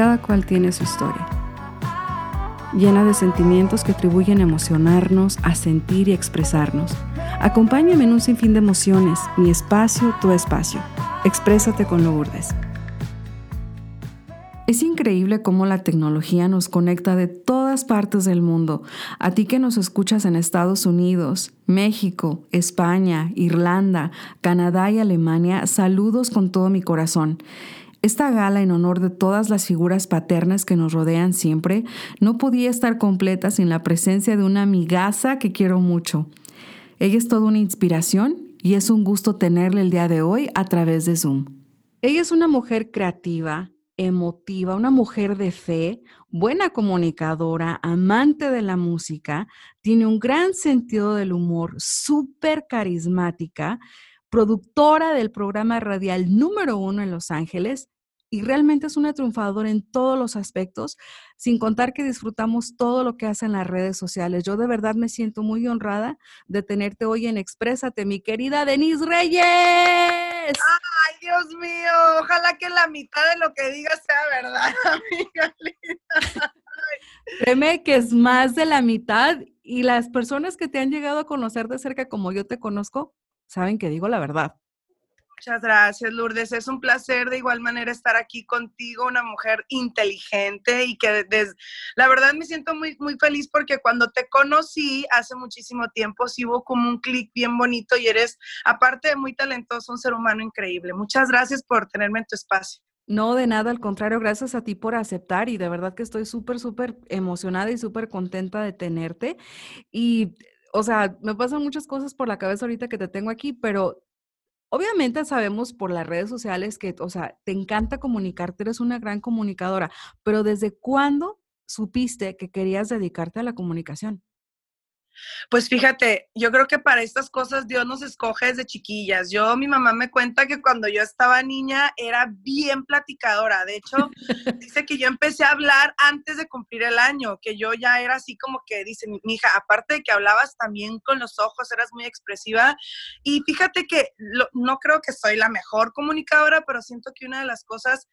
cada cual tiene su historia, llena de sentimientos que atribuyen a emocionarnos, a sentir y expresarnos. Acompáñame en un sinfín de emociones, mi espacio, tu espacio. Exprésate con Lourdes. Es increíble cómo la tecnología nos conecta de todas partes del mundo. A ti que nos escuchas en Estados Unidos, México, España, Irlanda, Canadá y Alemania, saludos con todo mi corazón. Esta gala en honor de todas las figuras paternas que nos rodean siempre no podía estar completa sin la presencia de una amigaza que quiero mucho. Ella es toda una inspiración y es un gusto tenerla el día de hoy a través de Zoom. Ella es una mujer creativa, emotiva, una mujer de fe, buena comunicadora, amante de la música, tiene un gran sentido del humor, súper carismática, productora del programa radial número uno en Los Ángeles y realmente es una triunfadora en todos los aspectos, sin contar que disfrutamos todo lo que hace en las redes sociales. Yo de verdad me siento muy honrada de tenerte hoy en Exprésate, mi querida Denise Reyes. Ay, Dios mío, ojalá que la mitad de lo que digas sea verdad, amiga linda. Créeme que es más de la mitad y las personas que te han llegado a conocer de cerca como yo te conozco, saben que digo la verdad. Muchas gracias, Lourdes. Es un placer de igual manera estar aquí contigo, una mujer inteligente y que la verdad me siento muy, muy feliz porque cuando te conocí hace muchísimo tiempo, sí hubo como un clic bien bonito y eres, aparte de muy talentoso, un ser humano increíble. Muchas gracias por tenerme en tu espacio. No, de nada, al contrario, gracias a ti por aceptar y de verdad que estoy súper, súper emocionada y súper contenta de tenerte. Y, o sea, me pasan muchas cosas por la cabeza ahorita que te tengo aquí, pero Obviamente sabemos por las redes sociales que, o sea, te encanta comunicarte, eres una gran comunicadora, pero ¿desde cuándo supiste que querías dedicarte a la comunicación? Pues fíjate, yo creo que para estas cosas Dios nos escoge desde chiquillas. Yo, mi mamá me cuenta que cuando yo estaba niña era bien platicadora. De hecho, dice que yo empecé a hablar antes de cumplir el año, que yo ya era así como que, dice mi, hija, aparte de que hablabas también con los ojos, eras muy expresiva. Y fíjate que no creo que soy la mejor comunicadora, pero siento que una de las cosas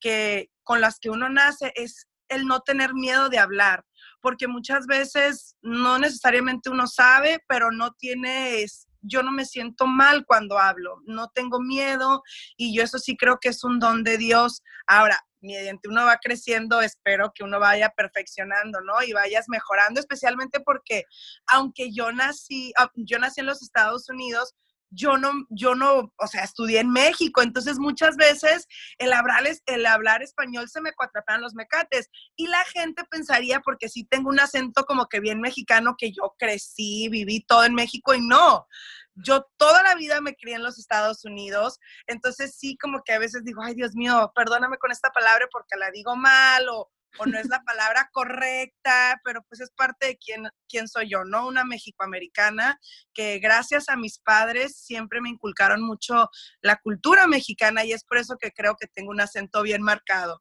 que con las que uno nace es el no tener miedo de hablar porque muchas veces no necesariamente uno sabe, pero no tienes, yo no me siento mal cuando hablo, no tengo miedo y yo eso sí creo que es un don de Dios. Ahora, mediante uno va creciendo, espero que uno vaya perfeccionando, ¿no? Y vayas mejorando, especialmente porque aunque yo nací, ah, yo nací en los Estados Unidos, yo no, yo no, o sea, estudié en México, entonces muchas veces el hablar, el hablar español se me cuatrapan los mecates y la gente pensaría, porque sí tengo un acento como que bien mexicano, que yo crecí, viví todo en México y no, yo toda la vida me crié en los Estados Unidos, entonces sí como que a veces digo, ay Dios mío, perdóname con esta palabra porque la digo mal o o no es la palabra correcta, pero pues es parte de quién, quién soy yo, ¿no? Una mexicoamericana que gracias a mis padres siempre me inculcaron mucho la cultura mexicana y es por eso que creo que tengo un acento bien marcado.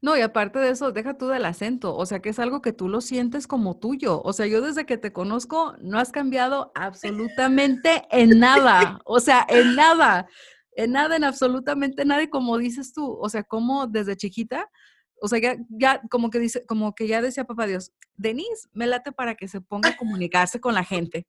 No, y aparte de eso, deja tú del acento, o sea, que es algo que tú lo sientes como tuyo. O sea, yo desde que te conozco no has cambiado absolutamente en nada, o sea, en nada, en nada, en absolutamente nada, y como dices tú, o sea, como desde chiquita o sea, ya, como que dice, como que ya decía papá Dios, Denise, me late para que se ponga a comunicarse con la gente.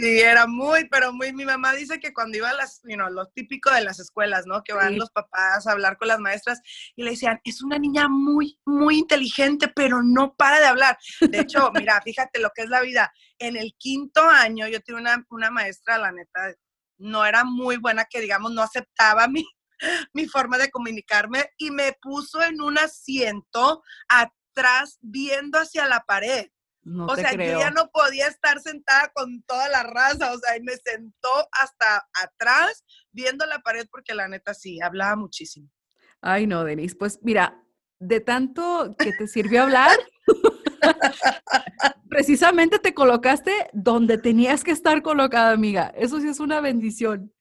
Sí, era muy, pero muy, mi mamá dice que cuando iba a las, you know, lo típico de las escuelas, ¿no? Que van los papás a hablar con las maestras y le decían, es una niña muy, muy inteligente, pero no para de hablar. De hecho, mira, fíjate lo que es la vida. En el quinto año yo tuve una, una maestra, la neta, no era muy buena, que digamos, no aceptaba mi, mi forma de comunicarme y me puso en un asiento atrás viendo hacia la pared. o sea, yo ya no podía estar sentada con toda la raza, o sea, y me sentó hasta atrás viendo la pared porque la neta sí, hablaba muchísimo. Ay, no, Denise, pues mira, de tanto que te sirvió hablar, precisamente te colocaste donde tenías que estar colocada, amiga. Eso sí es una bendición.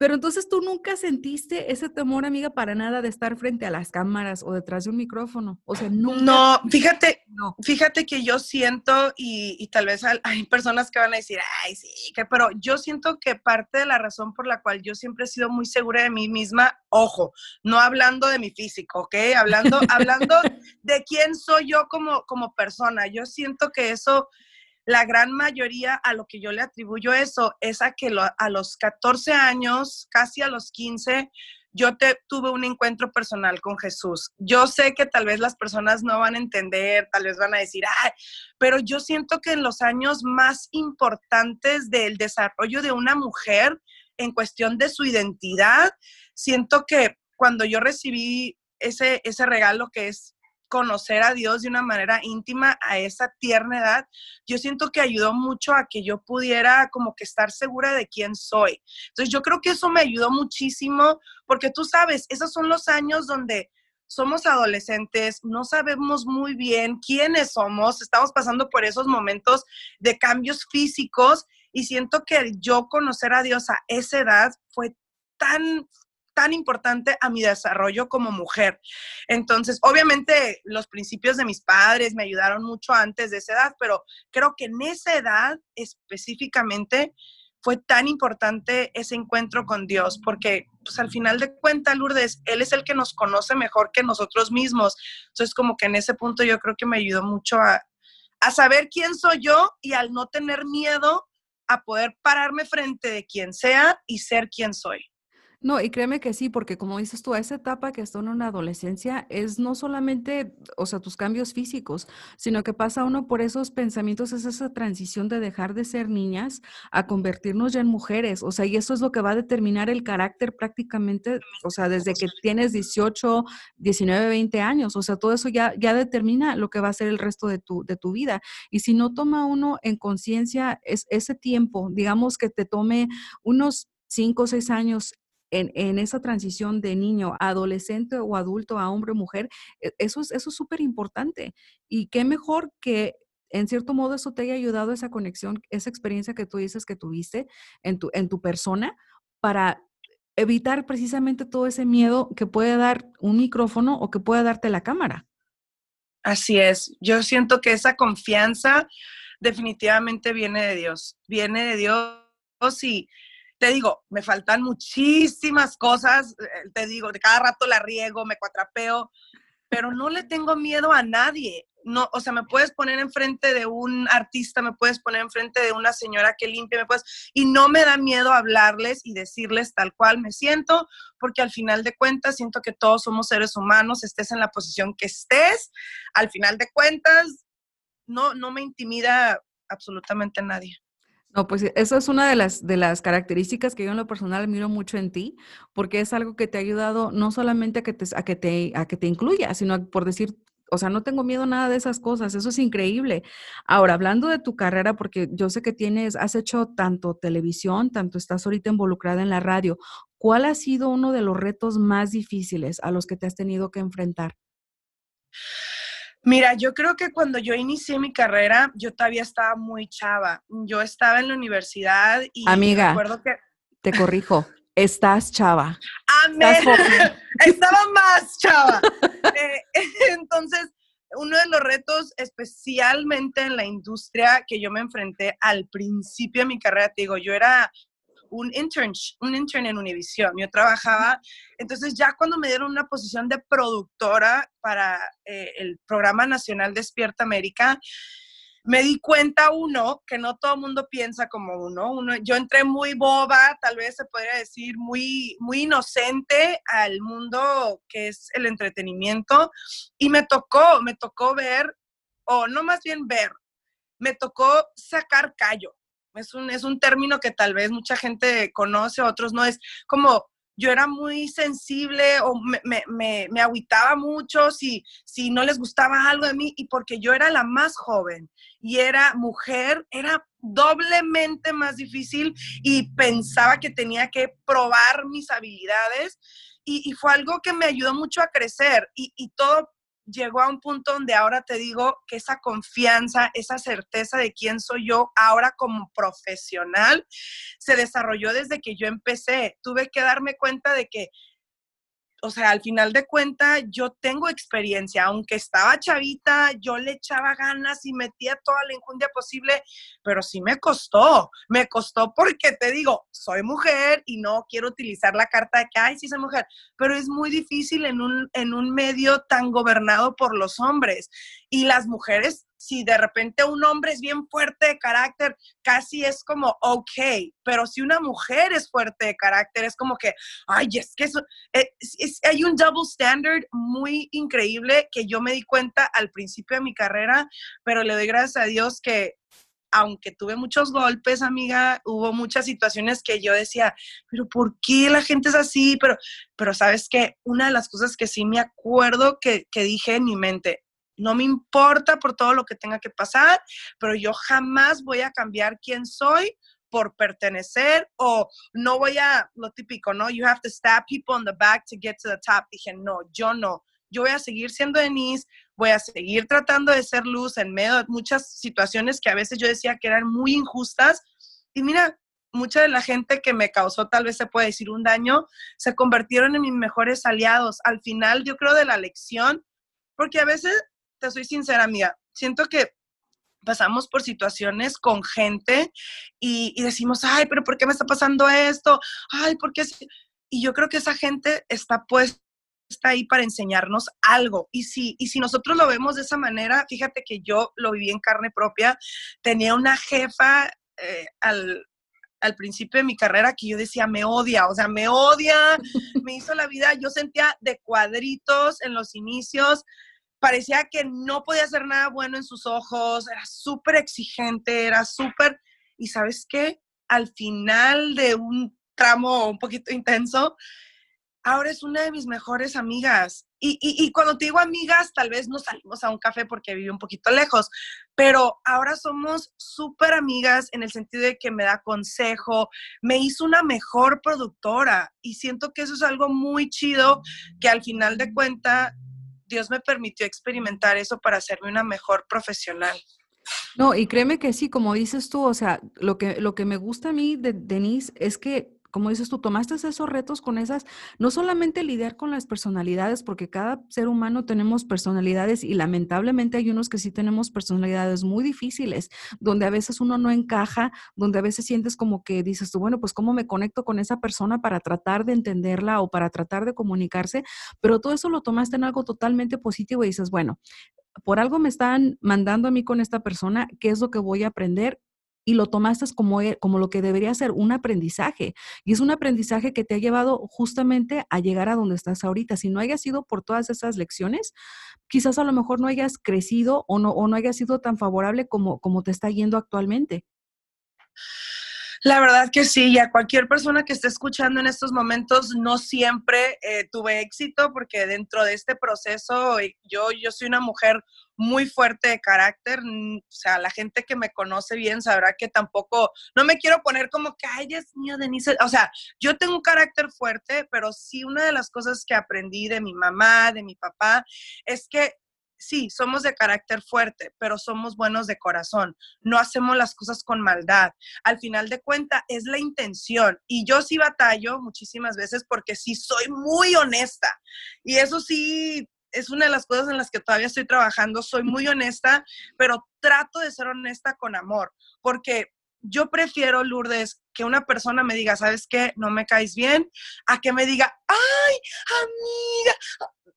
Pero entonces tú nunca sentiste ese temor, amiga, para nada de estar frente a las cámaras o detrás de un micrófono. O sea, nunca. No, fíjate, no. fíjate que yo siento y, y, tal vez hay personas que van a decir, ay, sí, que, pero yo siento que parte de la razón por la cual yo siempre he sido muy segura de mí misma, ojo, no hablando de mi físico, ¿ok? Hablando, hablando de quién soy yo como, como persona. Yo siento que eso la gran mayoría a lo que yo le atribuyo eso es a que a los 14 años, casi a los 15, yo tuve un encuentro personal con Jesús. Yo sé que tal vez las personas no van a entender, tal vez van a decir, ay, pero yo siento que en los años más importantes del desarrollo de una mujer en cuestión de su identidad, siento que cuando yo recibí ese, ese regalo que es conocer a Dios de una manera íntima a esa tierna edad, yo siento que ayudó mucho a que yo pudiera como que estar segura de quién soy. Entonces yo creo que eso me ayudó muchísimo porque tú sabes, esos son los años donde somos adolescentes, no sabemos muy bien quiénes somos, estamos pasando por esos momentos de cambios físicos y siento que yo conocer a Dios a esa edad fue tan tan importante a mi desarrollo como mujer. Entonces, obviamente los principios de mis padres me ayudaron mucho antes de esa edad, pero creo que en esa edad específicamente fue tan importante ese encuentro con Dios, porque pues al final de cuentas, Lourdes, Él es el que nos conoce mejor que nosotros mismos. Entonces, como que en ese punto yo creo que me ayudó mucho a, a saber quién soy yo y al no tener miedo a poder pararme frente de quien sea y ser quien soy. No, y créeme que sí, porque como dices tú, esa etapa que está en una adolescencia es no solamente, o sea, tus cambios físicos, sino que pasa uno por esos pensamientos, es esa transición de dejar de ser niñas a convertirnos ya en mujeres, o sea, y eso es lo que va a determinar el carácter prácticamente, o sea, desde que tienes 18, 19, 20 años, o sea, todo eso ya, ya determina lo que va a ser el resto de tu, de tu vida. Y si no toma uno en conciencia es, ese tiempo, digamos que te tome unos cinco o seis años en, esa transición de niño a adolescente o adulto a hombre o mujer, e, eso es eso súper importante. Y qué mejor que en cierto modo eso te haya ayudado esa conexión, esa experiencia que tú dices que tuviste en tu, en tu persona para evitar precisamente todo ese miedo que puede dar un micrófono o que puede darte la cámara. Así es, yo siento que esa confianza definitivamente viene de Dios, viene de Dios y te digo, me faltan muchísimas cosas, eh, te digo, de cada rato la riego, me cuatrapeo, pero no le tengo miedo a nadie. No, o sea, me puedes poner enfrente de un artista, me puedes poner enfrente de una señora que limpia, me puedes, y no me da miedo hablarles y decirles tal cual me siento, porque al final de cuentas siento que todos somos seres humanos, estés en la posición que estés, al final de cuentas no, no me intimida absolutamente nadie. No, pues eso es una de las, de las características que yo en lo personal miro mucho en ti, porque es algo que te ha ayudado no solamente a que te, a que te, a que te incluya, sino por decir, o sea, no tengo miedo nada de esas cosas, eso es increíble. Ahora, hablando de tu carrera, porque yo sé que tienes, has hecho tanto televisión, tanto estás ahorita involucrada en la radio, ¿cuál ha sido uno de los retos más difíciles a los que te has tenido que enfrentar? Mira, yo creo que cuando yo inicié mi carrera, yo todavía estaba muy chava. Yo estaba en la universidad y Amiga, que... te corrijo, estás chava. Amén. estaba más chava. Eh, entonces, uno de los retos, especialmente en la industria que yo me enfrenté al principio de mi carrera, te digo, yo era un intern, un intern en Univision. Yo trabajaba, entonces ya cuando me dieron una posición de productora para eh, el programa nacional Despierta América, me di cuenta uno que no todo el mundo piensa como uno. uno. Yo entré muy boba, tal vez se podría decir muy, muy inocente al mundo que es el entretenimiento y me tocó, me tocó ver, o no más bien ver, me tocó sacar callo es un, es un término que tal vez mucha gente conoce, otros no. Es como yo era muy sensible o me, me, agüitaba mucho si, si no les gustaba algo de mí y porque yo era la más joven y era mujer, era doblemente más difícil y pensaba que tenía que probar mis habilidades y, fue algo que me ayudó mucho a crecer y todo llegó a un punto donde ahora te digo que esa confianza, esa certeza de quién soy yo ahora como profesional se desarrolló desde que yo empecé. Tuve que darme cuenta de que o sea, al final de cuentas, yo tengo experiencia, aunque estaba chavita, yo le echaba ganas y metía toda la injundia posible, pero sí me costó, me costó porque te digo, soy mujer y no quiero utilizar la carta de que, ay, sí soy mujer, pero es muy difícil en un, en un medio tan gobernado por los hombres. Y las mujeres si de repente un hombre es bien fuerte de carácter, casi es como ok, pero si una mujer es fuerte de carácter, es como que, ay, es que eso, eh, hay un double standard muy increíble que yo me di cuenta al principio de mi carrera, pero le doy gracias a Dios que aunque tuve muchos golpes, amiga, hubo muchas situaciones que yo decía, pero ¿por qué la gente es así? Pero, pero sabes que una de las cosas que sí me acuerdo que, que dije en mi mente, no me importa por todo lo que tenga que pasar, pero yo jamás voy a cambiar quién soy por pertenecer o no voy a, lo típico, ¿no? You have to stab people on the back to get to the top. Dije, no, yo no. Yo voy a seguir siendo Denise, voy a seguir tratando de ser luz en medio de muchas situaciones que a veces yo decía que eran muy injustas. Y mira, mucha de la gente que me causó, tal vez se puede decir, un daño, se convirtieron en mis mejores aliados. Al final, yo creo de la lección, porque a veces te soy sincera, amiga, siento que pasamos por situaciones con gente y, decimos, ay, pero ¿por qué me está pasando esto? Ay, ¿por qué? Y yo creo que esa gente está puesta ahí para enseñarnos algo. Y si, y si nosotros lo vemos de esa manera, fíjate que yo lo viví en carne propia. Tenía una jefa eh, al, al principio de mi carrera que yo decía, me odia, o sea, me odia, me hizo la vida, yo sentía de cuadritos en los inicios, parecía que no podía hacer nada bueno en sus ojos, era súper exigente, era súper... Y sabes qué, al final de un tramo un poquito intenso, ahora es una de mis mejores amigas. Y, y, cuando te digo amigas, tal vez no salimos a un café porque vive un poquito lejos, pero ahora somos súper amigas en el sentido de que me da consejo, me hizo una mejor productora y siento que eso es algo muy chido que al final de cuenta Dios me permitió experimentar eso para hacerme una mejor profesional. No, y créeme que sí, como dices tú, o sea, lo que, lo que me gusta a mí de Denise es que como dices tú, tomaste esos retos con esas, no solamente lidiar con las personalidades, porque cada ser humano tenemos personalidades y lamentablemente hay unos que sí tenemos personalidades muy difíciles, donde a veces uno no encaja, donde a veces sientes como que dices tú, bueno, pues cómo me conecto con esa persona para tratar de entenderla o para tratar de comunicarse, pero todo eso lo tomaste en algo totalmente positivo y dices, bueno, por algo me están mandando a mí con esta persona, ¿qué es lo que voy a aprender? Y lo tomaste como, e, como lo que debería ser un aprendizaje. Y es un aprendizaje que te ha llevado justamente a llegar a donde estás ahorita. Si no hayas sido por todas esas lecciones, quizás a lo mejor no hayas crecido o no, o no hayas sido tan favorable como, como te está yendo actualmente. La verdad que sí, y a cualquier persona que esté escuchando en estos momentos, no siempre eh, tuve éxito porque dentro de este proceso yo, yo soy una mujer muy fuerte de carácter, o sea, la gente que me conoce bien sabrá que tampoco, no me quiero poner como que, ay, Dios mío, Denise, o sea, yo tengo un carácter fuerte, pero sí una de las cosas que aprendí de mi mamá, de mi papá, es que sí, somos de carácter fuerte, pero somos buenos de corazón. No hacemos las cosas con maldad. Al final de cuenta es la intención. Y yo sí batallo muchísimas veces porque sí soy muy honesta. Y eso sí es una de las cosas en las que todavía estoy trabajando. Soy muy honesta, pero trato de ser honesta con amor. Porque yo prefiero, Lourdes, que una persona me diga, ¿sabes qué? No me caes bien, a que me diga, ay, amiga,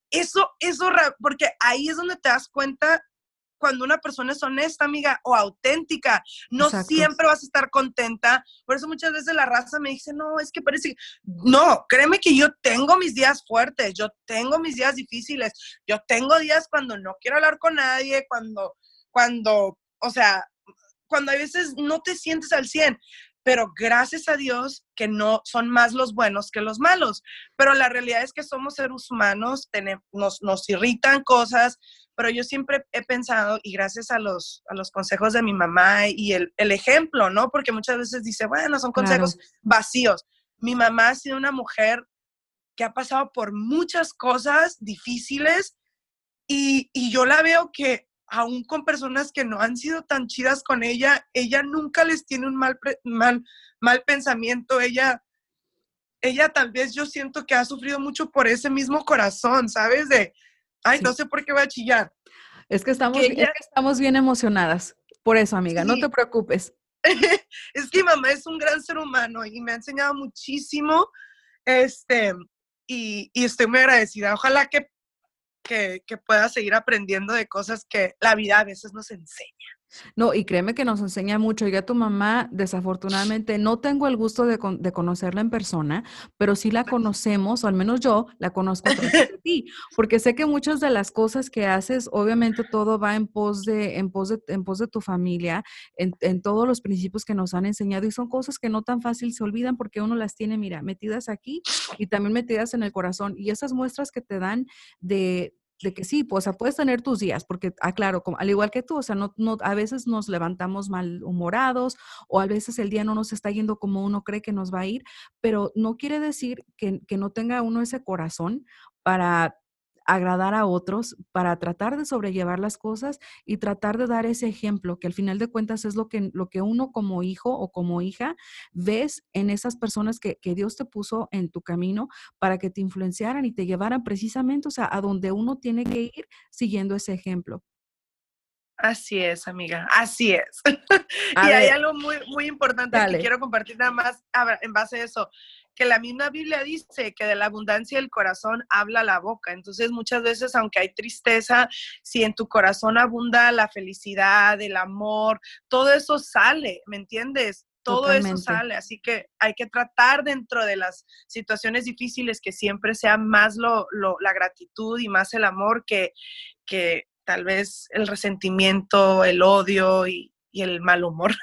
eso, eso, porque ahí es donde te das cuenta cuando una persona es honesta, amiga, o auténtica, no siempre vas a estar contenta. Por eso muchas veces la raza me dice, no, es que parece, no, créeme que yo tengo mis días fuertes, yo tengo mis días difíciles, yo tengo días cuando no quiero hablar con nadie, cuando, cuando, o sea, cuando a veces no te sientes al 100 pero gracias a Dios que no son más los buenos que los malos. Pero la realidad es que somos seres humanos, tenemos, nos, nos irritan cosas, pero yo siempre he pensado, y gracias a los, a los consejos de mi mamá y el, el ejemplo, ¿no? Porque muchas veces dice, bueno, son consejos vacíos. Mi mamá ha sido una mujer que ha pasado por muchas cosas difíciles Y, y yo la veo que aún con personas que no han sido tan chidas con ella, ella nunca les tiene un mal, mal, mal pensamiento, ella, ella tal vez yo siento que ha sufrido mucho por ese mismo corazón, ¿sabes? De, ay, no sé por qué va a chillar. Es que estamos, estamos bien emocionadas. Por eso, amiga, no te preocupes. es que mi mamá es un gran ser humano y me ha enseñado muchísimo. Este, y, y estoy muy agradecida. Ojalá que que, pueda seguir aprendiendo de cosas que la vida a veces nos enseña. No, y créeme que nos enseña mucho. Yo a tu mamá, desafortunadamente, no tengo el gusto de, conocerla en persona, pero sí la conocemos, o al menos yo la conozco a través de ti, porque sé que muchas de las cosas que haces, obviamente todo va en pos de, en pos de, en pos de tu familia, en, en todos los principios que nos han enseñado, y son cosas que no tan fácil se olvidan porque uno las tiene, mira, metidas aquí y también metidas en el corazón. Y esas muestras que te dan de, de que sí, pues, o sea, puedes tener tus días, porque, aclaro, ah, como, al igual que tú, o sea, no, no, a veces nos levantamos malhumorados o a veces el día no nos está yendo como uno cree que nos va a ir, pero no quiere decir que, que no tenga uno ese corazón para agradar a otros, para tratar de sobrellevar las cosas y tratar de dar ese ejemplo, que al final de cuentas es lo que, lo que uno como hijo o como hija ves en esas personas que, que Dios te puso en tu camino para que te influenciaran y te llevaran precisamente, o sea, a donde uno tiene que ir siguiendo ese ejemplo. Así es, amiga, así es. y hay algo muy, muy importante que quiero compartir nada más en base a eso que la misma Biblia dice que de la abundancia del corazón habla la boca. Entonces, muchas veces, aunque hay tristeza, si en tu corazón abunda la felicidad, el amor, todo eso sale, ¿me entiendes? Todo eso sale, así que hay que tratar dentro de las situaciones difíciles que siempre sea más lo, la gratitud y más el amor que, que tal vez el resentimiento, el odio y, y el mal humor.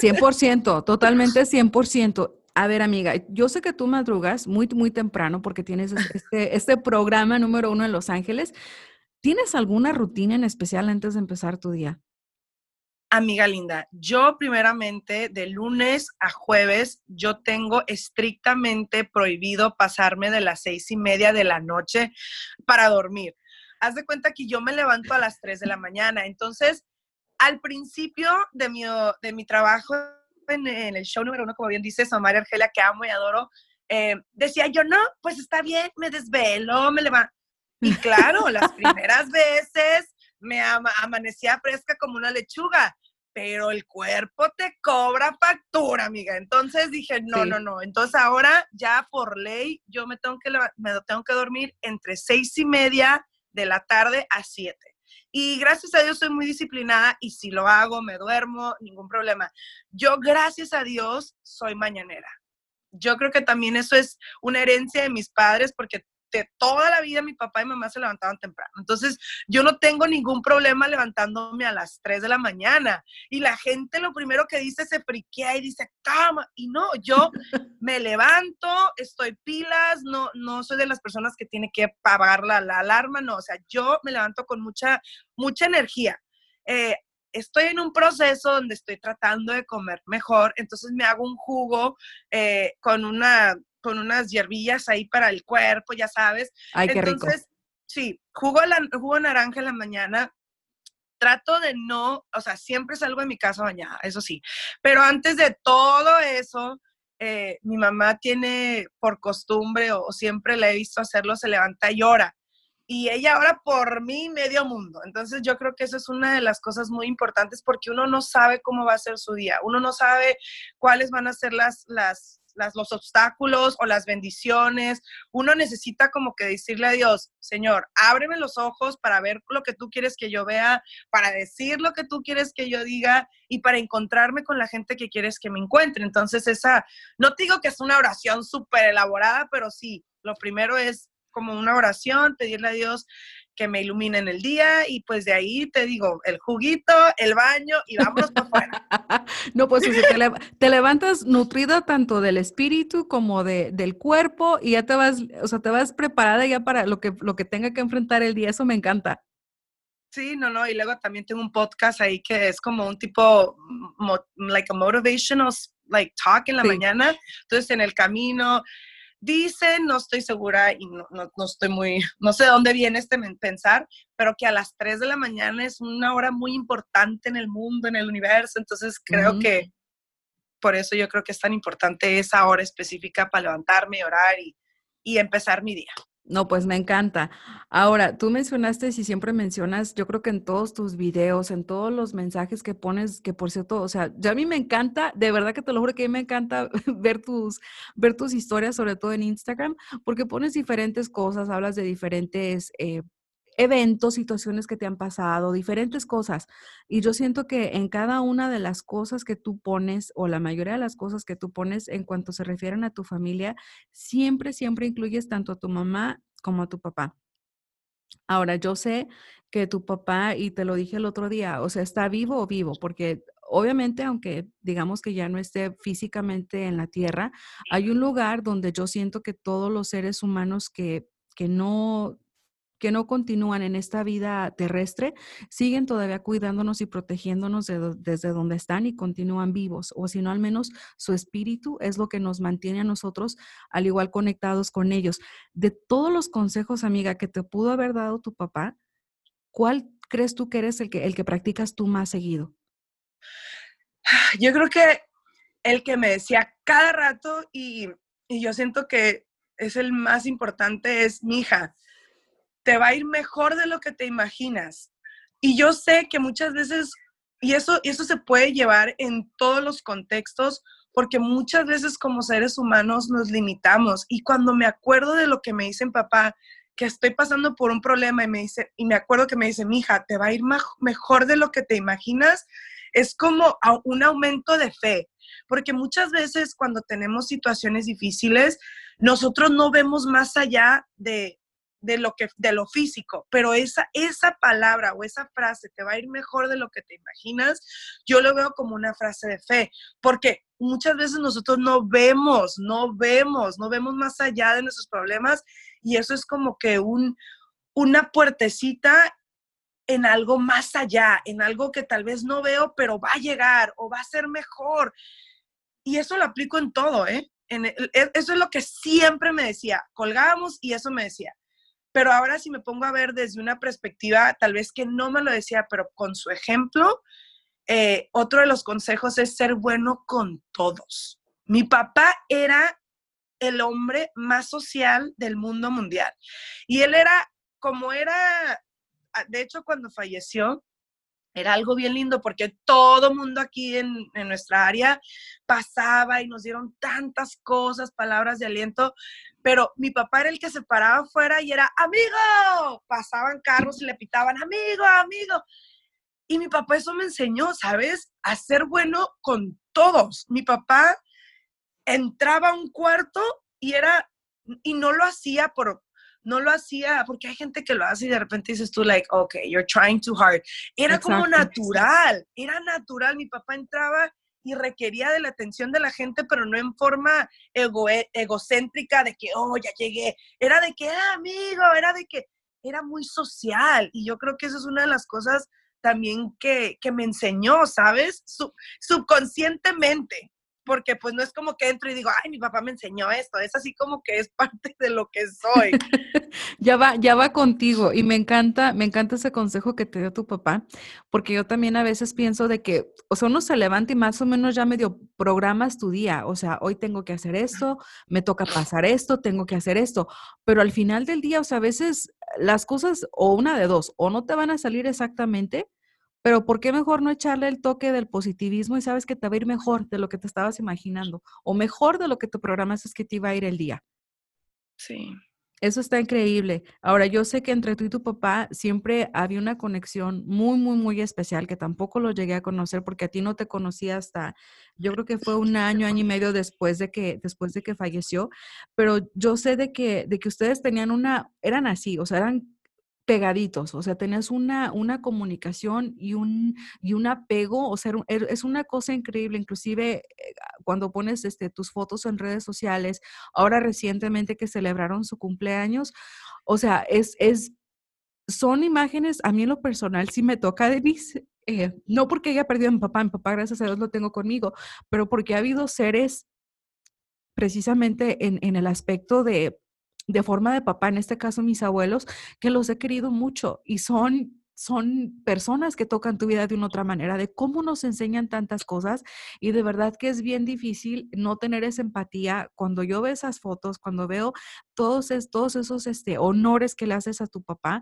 100%, totalmente 100%. A ver, amiga, yo sé que tú madrugas muy, muy temprano porque tienes este, este programa número uno en Los Ángeles. ¿Tienes alguna rutina en especial antes de empezar tu día? Amiga linda, yo primeramente de lunes a jueves yo tengo estrictamente prohibido pasarme de las seis y media de la noche para dormir. Haz de cuenta que yo me levanto a las tres de la mañana. Entonces, al principio de mi, de mi trabajo en, el show número uno, como bien dice María Argelia, que amo y adoro, eh, decía yo, no, pues está bien, me desvelo, me levanto. Y claro, las primeras veces me amanecía fresca como una lechuga, pero el cuerpo te cobra factura, amiga. Entonces dije, no, no, no. Entonces ahora ya por ley yo me tengo que, me tengo que dormir entre seis y media de la tarde a siete. Y gracias a Dios soy muy disciplinada y si lo hago, me duermo, ningún problema. Yo, gracias a Dios, soy mañanera. Yo creo que también eso es una herencia de mis padres porque de toda la vida mi papá y mamá se levantaban temprano. Entonces, yo no tengo ningún problema levantándome a las 3 de la mañana. Y la gente lo primero que dice se friquea y dice, cama. Y no, yo me levanto, estoy pilas, no, no soy de las personas que tiene que apagar la, alarma, no. O sea, yo me levanto con mucha, mucha energía. Eh, estoy en un proceso donde estoy tratando de comer mejor, entonces me hago un jugo eh, con una con unas hierbillas ahí para el cuerpo, ya sabes. Ay, qué Entonces, sí, jugo, la, jugo naranja en la mañana. Trato de no, o sea, siempre salgo de mi casa bañada, eso sí. Pero antes de todo eso, eh, mi mamá tiene por costumbre, o, siempre la he visto hacerlo, se levanta y llora y ella ahora por mí medio mundo. Entonces yo creo que eso es una de las cosas muy importantes porque uno no sabe cómo va a ser su día, uno no sabe cuáles van a ser las, las, los obstáculos o las bendiciones. Uno necesita como que decirle a Dios, Señor, ábreme los ojos para ver lo que tú quieres que yo vea, para decir lo que tú quieres que yo diga y para encontrarme con la gente que quieres que me encuentre. Entonces esa, no te digo que es una oración súper elaborada, pero sí, lo primero es como una oración, pedirle a Dios que me ilumine en el día y pues de ahí te digo, el juguito, el baño y vámonos para afuera. no, pues te, levantas nutrida tanto del espíritu como de, del cuerpo y ya te vas, o sea, te vas preparada ya para lo que, lo que tenga que enfrentar el día, eso me encanta. Sí, no, no, y luego también tengo un podcast ahí que es como un tipo, like a motivational, like talk en la mañana, entonces en el camino Dicen, no estoy segura y no, no, estoy muy, no sé de dónde viene este pensar, pero que a las 3 de la mañana es una hora muy importante en el mundo, en el universo. Entonces creo que por eso yo creo que es tan importante esa hora específica para levantarme, orar y, y empezar mi día. No, pues me encanta. Ahora, tú mencionaste, si siempre mencionas, yo creo que en todos tus videos, en todos los mensajes que pones, que por cierto, o sea, ya a mí me encanta, de verdad que te lo juro que a mí me encanta ver tus, ver tus historias, sobre todo en Instagram, porque pones diferentes cosas, hablas de diferentes eh, eventos, situaciones que te han pasado, diferentes cosas. Y yo siento que en cada una de las cosas que tú pones, o la mayoría de las cosas que tú pones en cuanto se refieren a tu familia, siempre, siempre incluyes tanto a tu mamá como a tu papá. Ahora, yo sé que tu papá, y te lo dije el otro día, o sea, está vivo o vivo, porque obviamente, aunque digamos que ya no esté físicamente en la tierra, hay un lugar donde yo siento que todos los seres humanos que, que no que no continúan en esta vida terrestre, siguen todavía cuidándonos y protegiéndonos desde donde están y continúan vivos, o si no, al menos su espíritu es lo que nos mantiene a nosotros al igual conectados con ellos. De todos los consejos, amiga, que te pudo haber dado tu papá, ¿cuál crees tú que eres el que, el que practicas tú más seguido? Yo creo que el que me decía cada rato y, y yo siento que es el más importante es mi hija te va a ir mejor de lo que te imaginas. Y yo sé que muchas veces, y eso, eso se puede llevar en todos los contextos, porque muchas veces como seres humanos nos limitamos. Y cuando me acuerdo de lo que me dicen papá, que estoy pasando por un problema y me dice, y me acuerdo que me dice, mi hija, te va a ir mejor de lo que te imaginas, es como un aumento de fe. Porque muchas veces cuando tenemos situaciones difíciles, nosotros no vemos más allá de, de lo que de lo físico, pero esa esa palabra o esa frase te va a ir mejor de lo que te imaginas, yo lo veo como una frase de fe, porque muchas veces nosotros no vemos, no vemos, no vemos más allá de nuestros problemas y eso es como que un una puertecita en algo más allá, en algo que tal vez no veo, pero va a llegar o va a ser mejor. Y eso lo aplico en todo, ¿eh? E, eso es lo que siempre me decía. Colgábamos y eso me decía pero ahora si me pongo a ver desde una perspectiva, tal vez que no me lo decía, pero con su ejemplo, eh, otro de los consejos es ser bueno con todos. Mi papá era el hombre más social del mundo mundial. Y él era, como era, de hecho cuando falleció, era algo bien lindo porque todo mundo aquí en, en, nuestra área pasaba y nos dieron tantas cosas, palabras de aliento, pero mi papá era el que se paraba afuera y era, amigo, pasaban carros y le pitaban, amigo, amigo. Y mi papá eso me enseñó, ¿sabes? A ser bueno con todos. Mi papá entraba a un cuarto y era, y no lo hacía por, no lo hacía, porque hay gente que lo hace y de repente dices tú, like, okay, you're trying too hard. Era como natural, era natural. Mi papá entraba y requería de la atención de la gente, pero no en forma ego egocéntrica de que, oh, ya llegué. Era de que, ah, amigo, era de que era muy social. Y yo creo que eso es una de las cosas también que, que me enseñó, ¿sabes? subconscientemente porque pues no es como que entro y digo, ay, mi papá me enseñó esto, es así como que es parte de lo que soy. ya va, ya va contigo y me encanta, me encanta ese consejo que te dio tu papá, porque yo también a veces pienso de que, o sea, uno se levanta y más o menos ya medio programas tu día, o sea, hoy tengo que hacer esto, me toca pasar esto, tengo que hacer esto, pero al final del día, o sea, a veces las cosas, o una de dos, o no te van a salir exactamente, pero ¿por qué mejor no echarle el toque del positivismo y sabes que te va a ir mejor de lo que te estabas imaginando o mejor de lo que tu programa es que te iba a ir el día? Sí. Eso está increíble. Ahora, yo sé que entre tú y tu papá siempre había una conexión muy, muy, muy especial que tampoco lo llegué a conocer porque a ti no te conocía hasta, yo creo que fue un año, año y medio después de que, después de que falleció. Pero yo sé de que, de que ustedes tenían una, eran así, o sea, eran pegaditos, o sea, tenías una, una comunicación y un, y un apego, o sea, er, es una cosa increíble, inclusive eh, cuando pones este, tus fotos en redes sociales, ahora recientemente que celebraron su cumpleaños, o sea, es, es, son imágenes, a mí en lo personal sí me toca de mis, eh, no porque haya perdido a mi papá, mi papá gracias a Dios lo tengo conmigo, pero porque ha habido seres precisamente en, en el aspecto de, de forma de papá, en este caso mis abuelos, que los he querido mucho y son son personas que tocan tu vida de una otra manera, de cómo nos enseñan tantas cosas y de verdad que es bien difícil no tener esa empatía. Cuando yo veo esas fotos, cuando veo todos, todos esos este, honores que le haces a tu papá,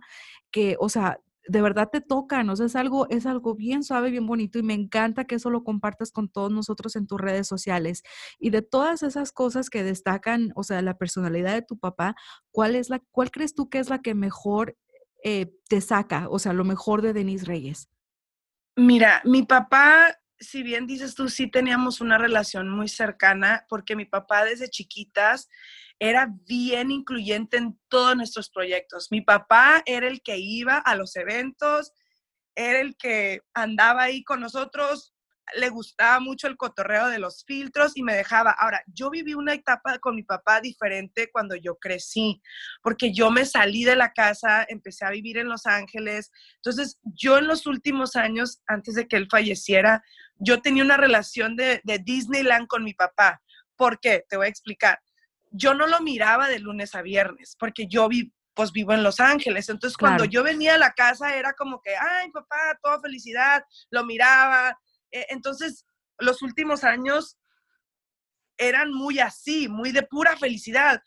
que, o sea, de verdad te tocan, o sea, es algo, es algo bien suave, bien bonito y me encanta que eso lo compartas con todos nosotros en tus redes sociales. Y de todas esas cosas que destacan, o sea, la personalidad de tu papá, ¿cuál es la, cuál crees tú que es la que mejor eh, te saca, o sea, lo mejor de Denise Reyes? Mira, mi papá, si bien dices tú, sí teníamos una relación muy cercana, porque mi papá desde chiquitas era bien incluyente en todos nuestros proyectos. Mi papá era el que iba a los eventos, era el que andaba ahí con nosotros, le gustaba mucho el cotorreo de los filtros y me dejaba. Ahora, yo viví una etapa con mi papá diferente cuando yo crecí, porque yo me salí de la casa, empecé a vivir en Los Ángeles. Entonces, yo en los últimos años, antes de que él falleciera, yo tenía una relación de, Disneyland con mi papá. ¿Por qué? Te voy a explicar. Yo no lo miraba de lunes a viernes, porque yo vi, pues vivo en Los Ángeles. Entonces, cuando yo venía a la casa era como que, ay, papá, toda felicidad, lo miraba, eh, entonces, los últimos años eran muy así, muy de pura felicidad.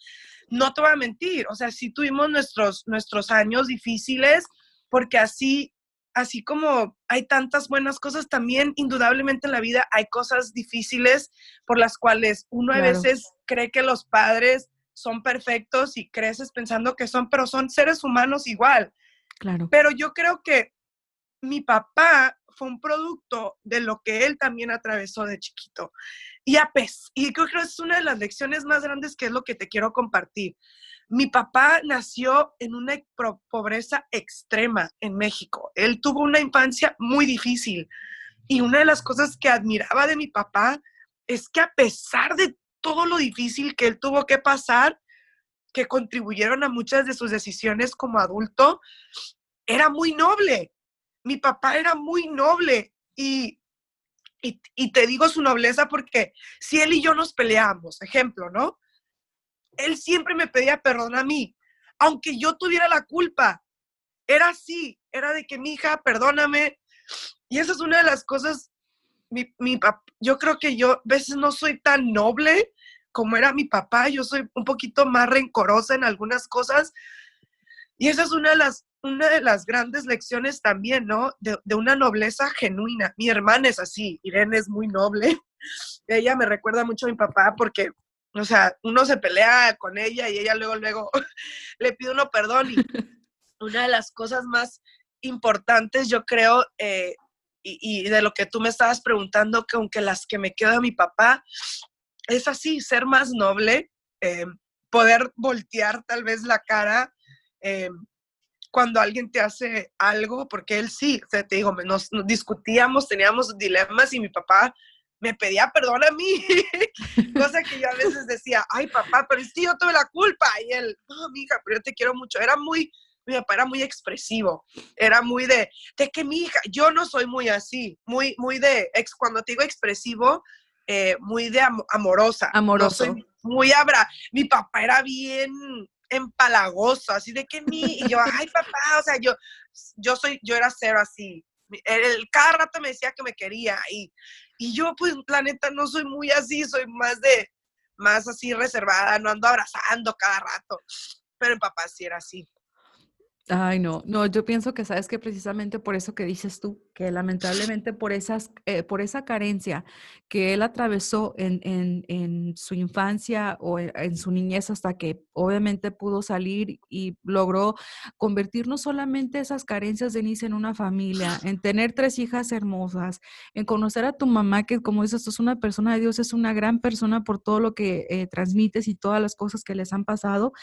No te voy a mentir, o sea, sí tuvimos nuestros, nuestros años difíciles, porque así, así como hay tantas buenas cosas, también indudablemente en la vida hay cosas difíciles por las cuales uno a veces cree que los padres son perfectos y creces pensando que son, pero son seres humanos igual. Claro. Pero yo creo que mi papá fue un producto de lo que él también atravesó de chiquito. Y, a y creo que es una de las lecciones más grandes que es lo que te quiero compartir. Mi papá nació en una pobreza extrema en México. Él tuvo una infancia muy difícil. Y una de las cosas que admiraba de mi papá es que a pesar de todo lo difícil que él tuvo que pasar, que contribuyeron a muchas de sus decisiones como adulto, era muy noble mi papá era muy noble y, y, te digo su nobleza porque si él y yo nos peleamos, ejemplo, ¿no? Él siempre me pedía perdón a mí, aunque yo tuviera la culpa. Era así, era de que mi hija, perdóname. Y esa es una de las cosas, mi, mi yo creo que yo a veces no soy tan noble como era mi papá, yo soy un poquito más rencorosa en algunas cosas. Y esa es una de las una de las grandes lecciones también, ¿no? De, una nobleza genuina. Mi hermana es así, Irene es muy noble. Ella me recuerda mucho a mi papá porque, o sea, uno se pelea con ella y ella luego, luego le pide uno perdón. Y una de las cosas más importantes, yo creo, eh, y, de lo que tú me estabas preguntando, que aunque las que me quedo de mi papá, es así, ser más noble, eh, poder voltear tal vez la cara. Eh, cuando alguien te hace algo, porque él sí, o sea, te digo, nos, discutíamos, teníamos dilemas y mi papá me pedía perdón a mí, cosa que yo a veces decía, ay papá, pero sí yo tuve la culpa, y él, no, hija, pero yo te quiero mucho, era muy, mi papá era muy expresivo, era muy de, de que mi hija, yo no soy muy así, muy, muy de, ex, cuando te digo expresivo, eh, muy de amorosa. Amoroso. muy abra. Mi papá era bien, empalagoso, así de que mi, y yo, ay papá, o sea, yo, yo soy, yo era cero así. El, cada rato me decía que me quería y, y yo, pues, planeta, no soy muy así, soy más de, más así reservada, no ando abrazando cada rato. Pero el papá sí era así. Ay, no, no, yo pienso que sabes que precisamente por eso que dices tú, que lamentablemente por, esas, eh, por esa carencia que él atravesó en, en, en su infancia o en, en, su niñez hasta que obviamente pudo salir y logró convertir no solamente esas carencias de Denise en una familia, en tener tres hijas hermosas, en conocer a tu mamá, que como dices, tú es una persona de Dios, es una gran persona por todo lo que eh, transmites y todas las cosas que les han pasado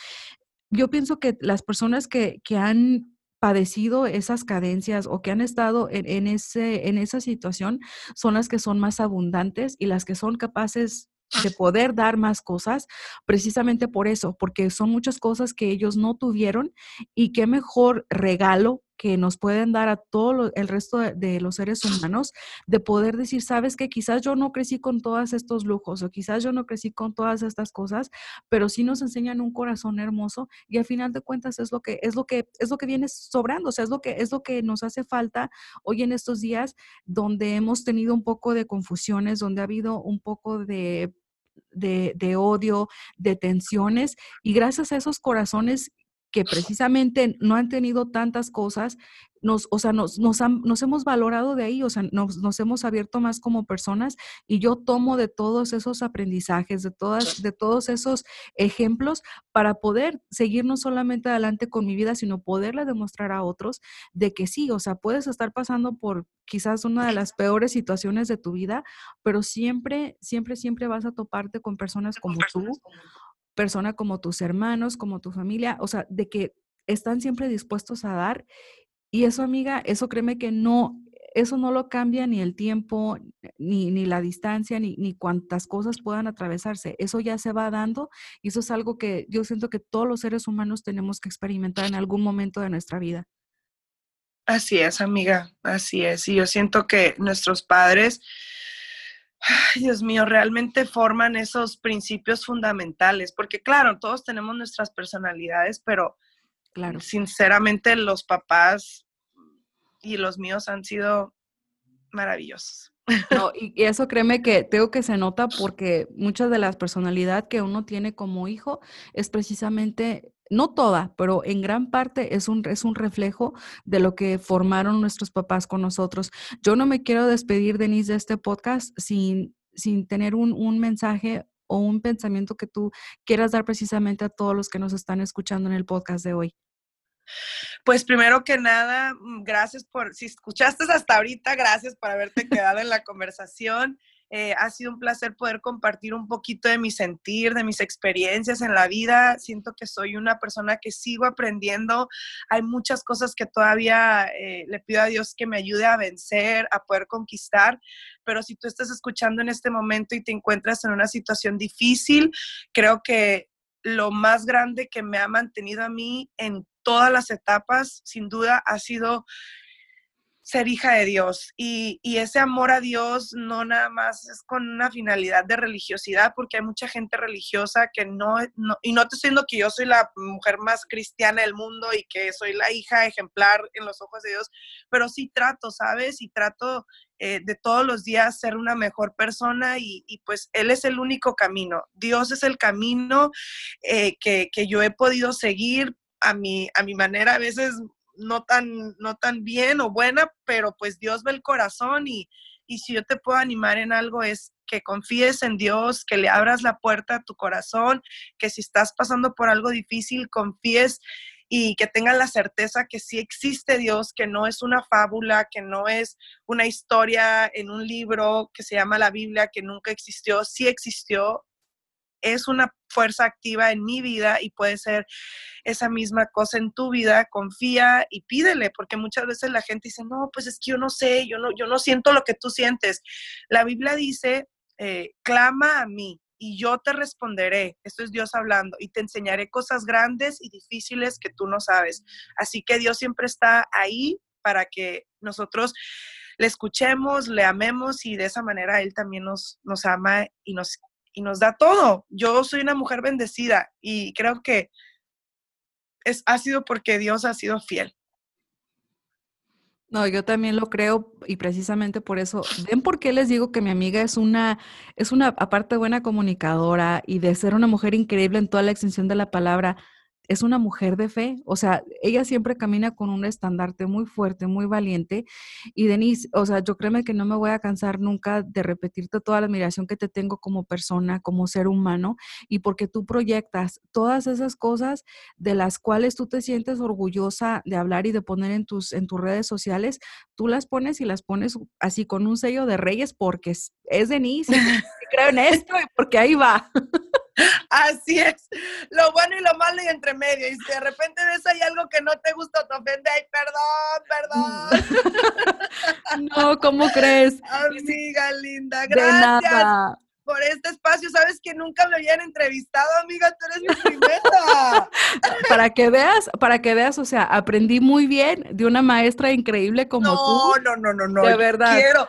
yo pienso que las personas que, han padecido esas cadencias o que han estado en, ese, en esa situación son las que son más abundantes y las que son capaces de poder dar más cosas, precisamente por eso, porque son muchas cosas que ellos no tuvieron y qué mejor regalo que nos pueden dar a todo el resto de, los seres humanos, de poder decir, sabes que quizás yo no crecí con todos estos lujos o quizás yo no crecí con todas estas cosas, pero sí nos enseñan un corazón hermoso y al final de cuentas es lo que es lo que es lo que viene sobrando, o sea, es lo que es lo que nos hace falta hoy en estos días donde hemos tenido un poco de confusiones, donde ha habido un poco de de, odio, de tensiones, y gracias a esos corazones que precisamente no han tenido tantas cosas, nos, o sea, nos, nos, nos hemos valorado de ahí, o sea, nos, nos, hemos abierto más como personas y yo tomo de todos esos aprendizajes, de, todas, de todos esos ejemplos para poder seguir no solamente adelante con mi vida, sino poderle demostrar a otros de que sí, o sea, puedes estar pasando por quizás una de las peores situaciones de tu vida, pero siempre, siempre, siempre vas a toparte con personas como tú, personas como tus hermanos, como tu familia, o sea, de que están siempre dispuestos a dar y eso, amiga, eso créeme que no, eso no lo cambia ni el tiempo, ni, ni la distancia, ni, ni cosas puedan atravesarse. Eso ya se va dando y eso es algo que yo siento que todos los seres humanos tenemos que experimentar en algún momento de nuestra vida. Así es, amiga, así es. Y yo siento que nuestros padres, Dios mío, realmente forman esos principios fundamentales, porque claro, todos tenemos nuestras personalidades, pero Claro. Sinceramente, los papás y los míos han sido maravillosos. No, y eso créeme que tengo que se nota porque muchas de las personalidad que uno tiene como hijo es precisamente, no toda, pero en gran parte es un, es un reflejo de lo que formaron nuestros papás con nosotros. Yo no me quiero despedir, Denise, de este podcast sin, sin tener un, un mensaje o un pensamiento que tú quieras dar precisamente a todos los que nos están escuchando en el podcast de hoy. Pues primero que nada, mm, gracias por, si escuchaste hasta ahorita, gracias por haberte quedado en la conversación. Eh, ha sido un placer poder compartir un poquito de mi sentir, de mis experiencias en la vida. Siento que soy una persona que sigo aprendiendo. Hay muchas cosas que todavía eh, le pido a Dios que me ayude a vencer, a poder conquistar. Pero si tú estás escuchando en este momento y te encuentras en una situación difícil, creo que lo más grande que me ha mantenido a mí en todas las etapas, sin duda, ha sido ser hija de Dios. Y, ese amor a Dios no nada más es con una finalidad de religiosidad, porque hay mucha gente religiosa que no, y no te estoy diciendo que yo soy la mujer más cristiana del mundo y que soy la hija ejemplar en los ojos de Dios, pero sí trato, ¿sabes? Y trato eh, de todos los días ser una mejor persona y, pues Él es el único camino. Dios es el camino eh, que, que yo he podido seguir a mi, a mi manera, a veces no tan, no tan bien o buena, pero pues Dios ve el corazón y, y si yo te puedo animar en algo es que confíes en Dios, que le abras la puerta a tu corazón, que si estás pasando por algo difícil, confíes y que tengas la certeza que sí existe Dios, que no es una fábula, que no es una historia en un libro que se llama la Biblia, que nunca existió, sí existió es una fuerza activa en mi vida y puede ser esa misma cosa en tu vida, confía y pídele, porque muchas veces la gente dice, no, pues es que yo no sé, yo no, yo no siento lo que tú sientes. La Biblia dice, eh, clama a mí y yo te responderé, esto es Dios hablando, y te enseñaré cosas grandes y difíciles que tú no sabes. Así que Dios siempre está ahí para que nosotros le escuchemos, le amemos y de esa manera Él también nos, nos ama y nos y nos da todo. Yo soy una mujer bendecida y creo que es, ha sido porque Dios ha sido fiel. No, yo también lo creo y precisamente por eso, ven por qué les digo que mi amiga es una, es una, aparte buena comunicadora y de ser una mujer increíble en toda la extensión de la palabra, es una mujer de fe, o sea, ella siempre camina con un estandarte muy fuerte, muy valiente. Y Denise, o sea, yo créeme que no me voy a cansar nunca de repetirte toda la admiración que te tengo como persona, como ser humano, y porque tú proyectas todas esas cosas de las cuales tú te sientes orgullosa de hablar y de poner en tus, en tus redes sociales, tú las pones y las pones así con un sello de reyes porque es, es Denise, creo en esto y porque ahí va. Así es, lo bueno y lo malo y entre medio. Y si de repente ves ahí algo que no te gusta, te ofende, ay, perdón, perdón. No, ¿cómo crees? Amiga linda, gracias por este espacio. Sabes que nunca me habían entrevistado, amiga, tú eres mi primera. para que veas, para que veas, o sea, aprendí muy bien de una maestra increíble como tú. No, no, no, no, De verdad. Quiero,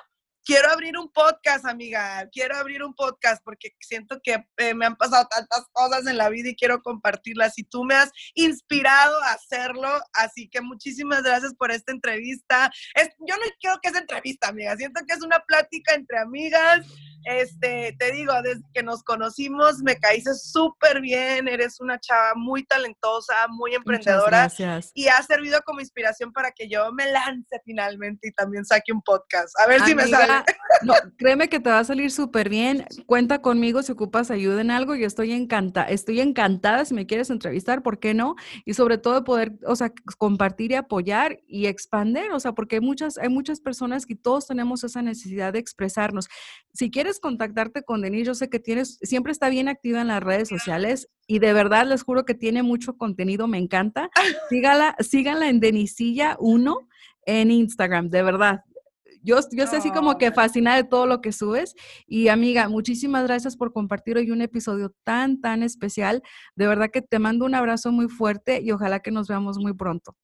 quiero abrir un podcast, amiga, quiero abrir un podcast porque siento que eh, me han pasado tantas cosas en la vida y quiero compartirlas y tú me has inspirado a hacerlo, así que muchísimas gracias por esta entrevista. Es, yo no quiero que sea entrevista, amiga, siento que es una plática entre amigas este, te digo, desde que nos conocimos me caíste súper bien, eres una chava muy talentosa, muy emprendedora. gracias. Y ha servido como inspiración para que yo me lance finalmente y también saque un podcast. A ver si me sale. No, créeme que te va a salir súper bien. Cuenta conmigo si ocupas ayuda en algo. Yo estoy encantada, estoy encantada si me quieres entrevistar, ¿por qué no? Y sobre todo poder, o sea, compartir y apoyar y expander, o sea, porque hay muchas, hay muchas personas que todos tenemos esa necesidad de expresarnos. Si quieres contactarte con Denise, yo sé que tienes, siempre está bien activa en las redes sociales y de verdad les juro que tiene mucho contenido, me encanta. Sígala, síganla en Denisilla1 en Instagram, de verdad. Yo, yo estoy así como que fascinada de todo lo que subes. Y amiga, muchísimas gracias por compartir hoy un episodio tan, tan especial. De verdad que te mando un abrazo muy fuerte y ojalá que nos veamos muy pronto.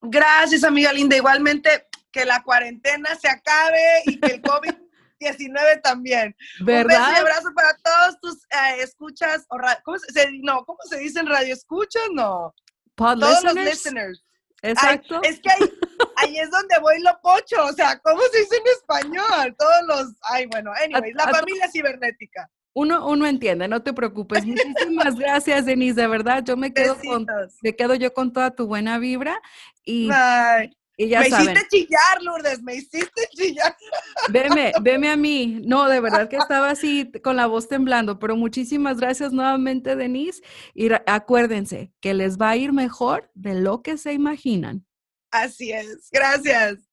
Gracias, amiga linda. Igualmente, que la cuarentena se acabe y que el COVID 19 también. ¿Verdad? Un beso y abrazo para todos tus eh, escuchas, o ¿cómo se, no, ¿cómo se dice en radio? ¿Escuchas? No. Pod todos listeners. los listeners. Exacto. Ay, es que ahí, ahí, es donde voy lo pocho, o sea, ¿cómo se dice en español? Todos los, ay, bueno, anyways, la familia cibernética. Uno, uno entiende, no te preocupes. Muchísimas gracias, Denise, de verdad, yo me quedo con, me quedo yo con toda tu buena vibra y Ay. Y ya me saben. hiciste chillar, Lourdes, me hiciste chillar. Veme, veme a mí. No, de verdad que estaba así con la voz temblando, pero muchísimas gracias nuevamente, Denise. Y acuérdense que les va a ir mejor de lo que se imaginan. Así es. Gracias.